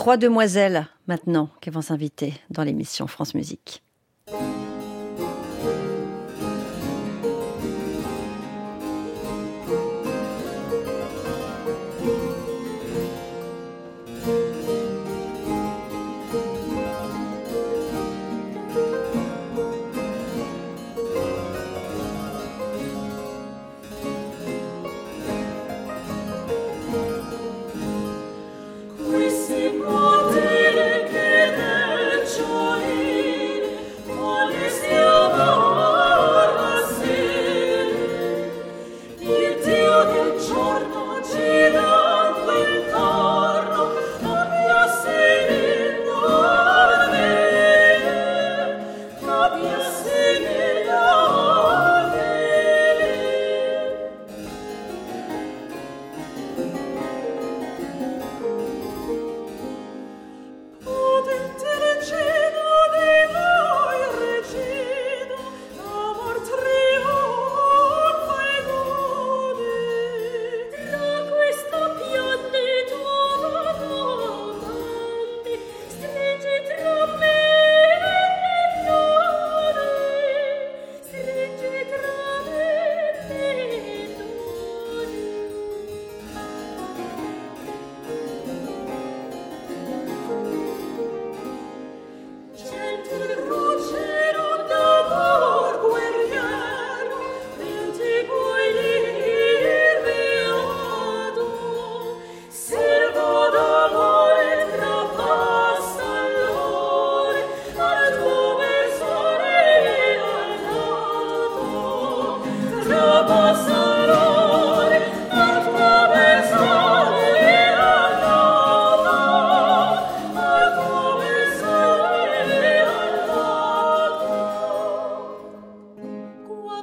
Trois demoiselles maintenant qui vont s'inviter dans l'émission France Musique.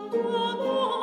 多么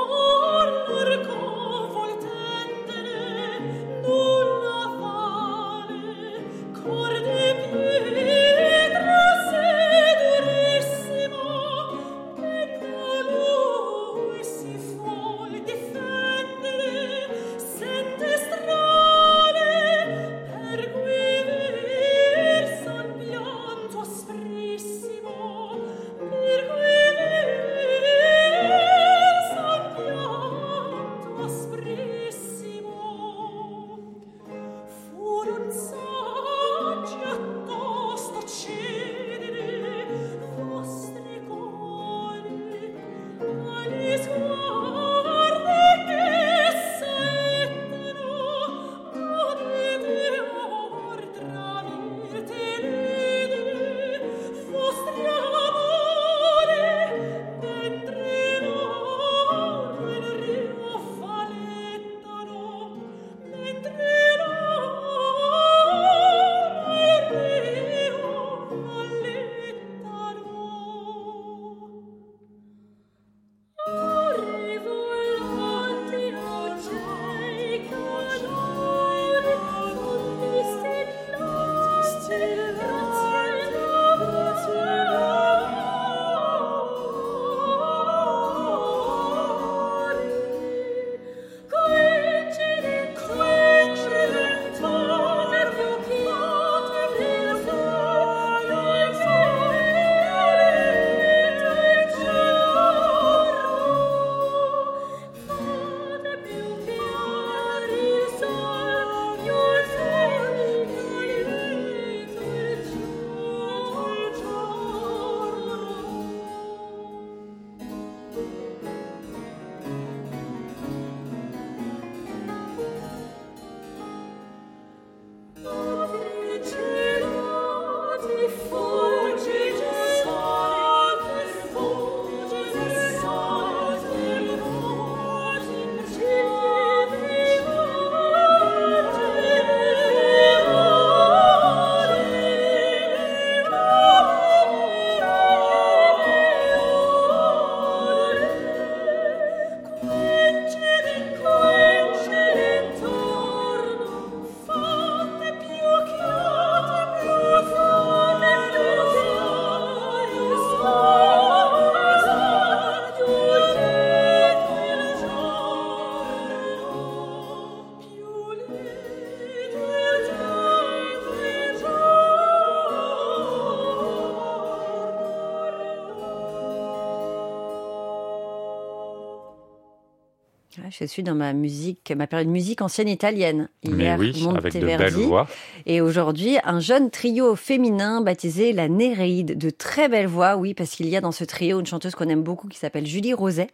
je suis dans ma musique, ma période musique ancienne italienne. Hier, Mais oui, avec de belles voix. Et aujourd'hui, un jeune trio féminin baptisé la Néréide. De très belles voix, oui, parce qu'il y a dans ce trio une chanteuse qu'on aime beaucoup qui s'appelle Julie Roset.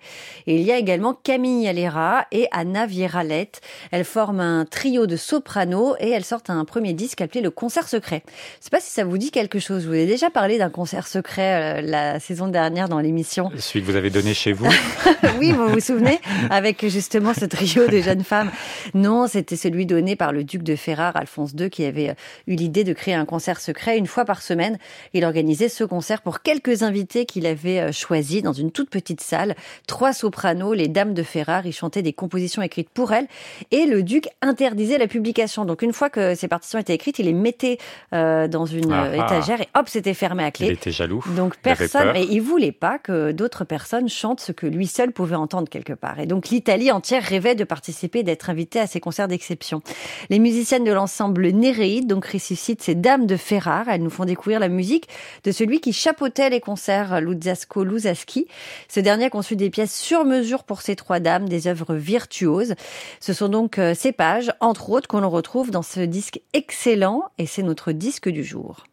Et il y a également Camille Alera et Anna Vieralette. Elles forment un trio de soprano et elles sortent un premier disque appelé Le Concert Secret. Je sais pas si ça vous dit quelque chose. Je vous ai déjà parlé d'un concert secret euh, la saison dernière dans l'émission. Celui que vous avez donné chez vous Oui, vous vous souvenez? Avec justement ce trio de jeunes femmes. Non, c'était celui donné par le duc de Ferrare, Alphonse II, qui avait euh, eu l'idée de créer un concert secret une fois par semaine. Il organisait ce concert pour quelques invités qu'il avait euh, choisis dans une toute petite salle. Trois sopranos, les dames de Ferrare, y chantaient des compositions écrites pour elles. Et le duc interdisait la publication. Donc une fois que ces partitions étaient écrites, il les mettait euh, dans une ah, ah. étagère et hop, c'était fermé à clé. Il était jaloux. Donc personne, et il voulait pas que d'autres personnes chantent ce que lui seul pouvait entendre quelque part. Et donc l'Italie entière rêvait de participer, d'être invitée à ces concerts d'exception. Les musiciennes de l'ensemble Néréide donc ressuscitent ces dames de Ferrare. Elles nous font découvrir la musique de celui qui chapeautait les concerts, Luzzasco Luzzaschi. Ce dernier a conçu des pièces sur mesure pour ces trois dames, des œuvres virtuoses. Ce sont donc euh, ces pages, entre autres, qu'on retrouve dans ce disque excellent et c'est notre disque du jour.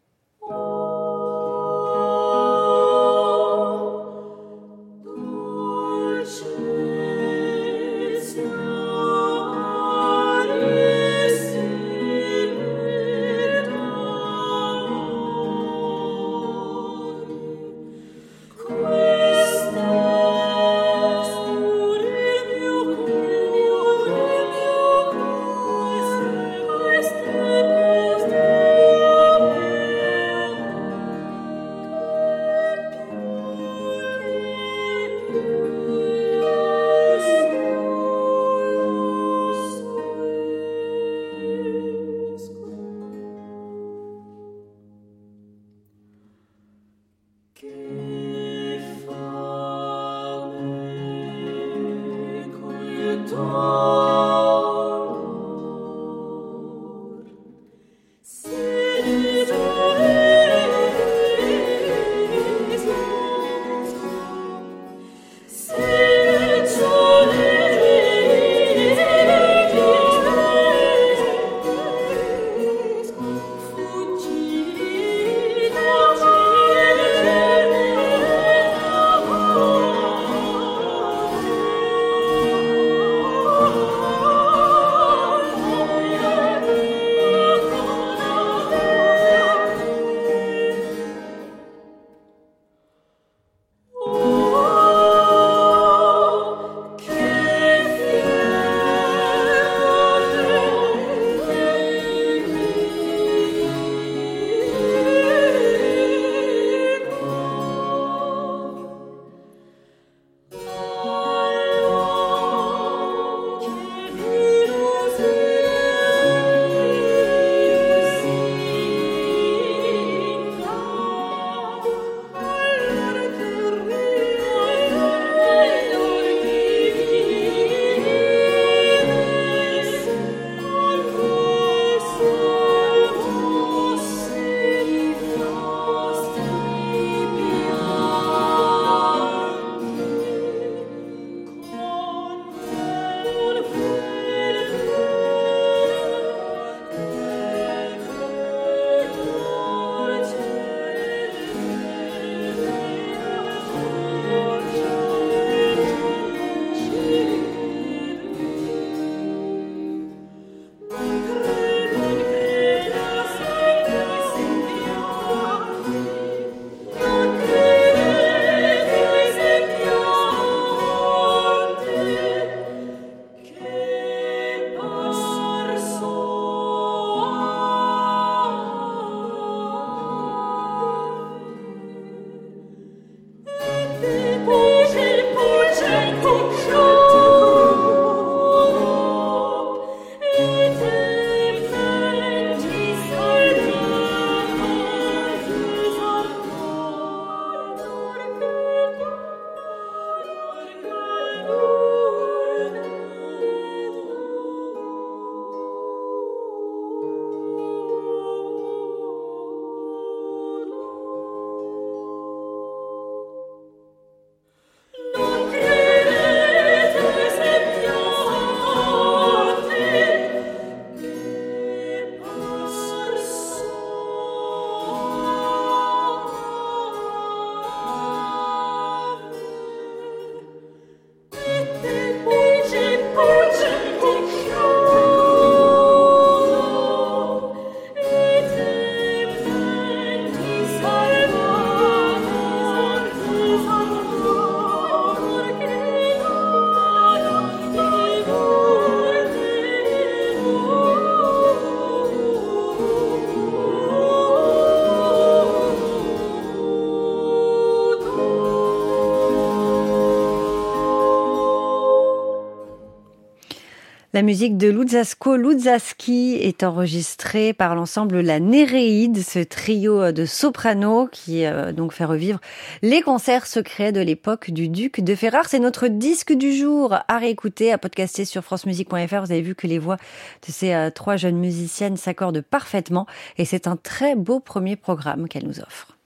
Oh. La musique de Luzzasco Luzzaski est enregistrée par l'ensemble La Néréide, ce trio de soprano qui euh, donc fait revivre les concerts secrets de l'époque du duc de Ferrare. C'est notre disque du jour à réécouter, à podcaster sur francemusique.fr. Vous avez vu que les voix de ces euh, trois jeunes musiciennes s'accordent parfaitement et c'est un très beau premier programme qu'elle nous offre.